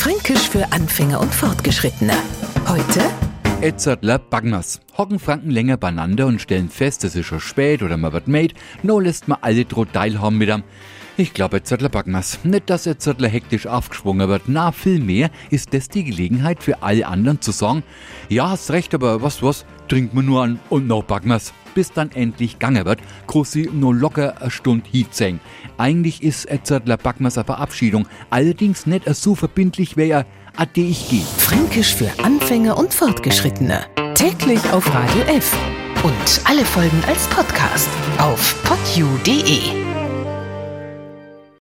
Fränkisch für Anfänger und Fortgeschrittene. Heute Etzertler Bagmas. Hocken Franken länger beieinander und stellen fest, es ist schon spät oder man wird made. No lässt man alle droht teilhaben mit am. Ich glaube, Etzertler Bagmas. Nicht, dass Etzertler hektisch aufgeschwungen wird. Na, vielmehr ist das die Gelegenheit für alle anderen zu sagen, ja, hast recht, aber was, was, trinkt man nur an und noch Bagmas. Bis dann endlich gange wird, Krussi nur locker eine Stunde hitzeng. Eigentlich ist Etzertler Bagmas eine Verabschiedung, allerdings nicht so verbindlich, wie er ade ich geh. Fränkisch für Anfänger und Fortgeschrittene. Täglich auf Radio F. Und alle Folgen als Podcast auf podu.de.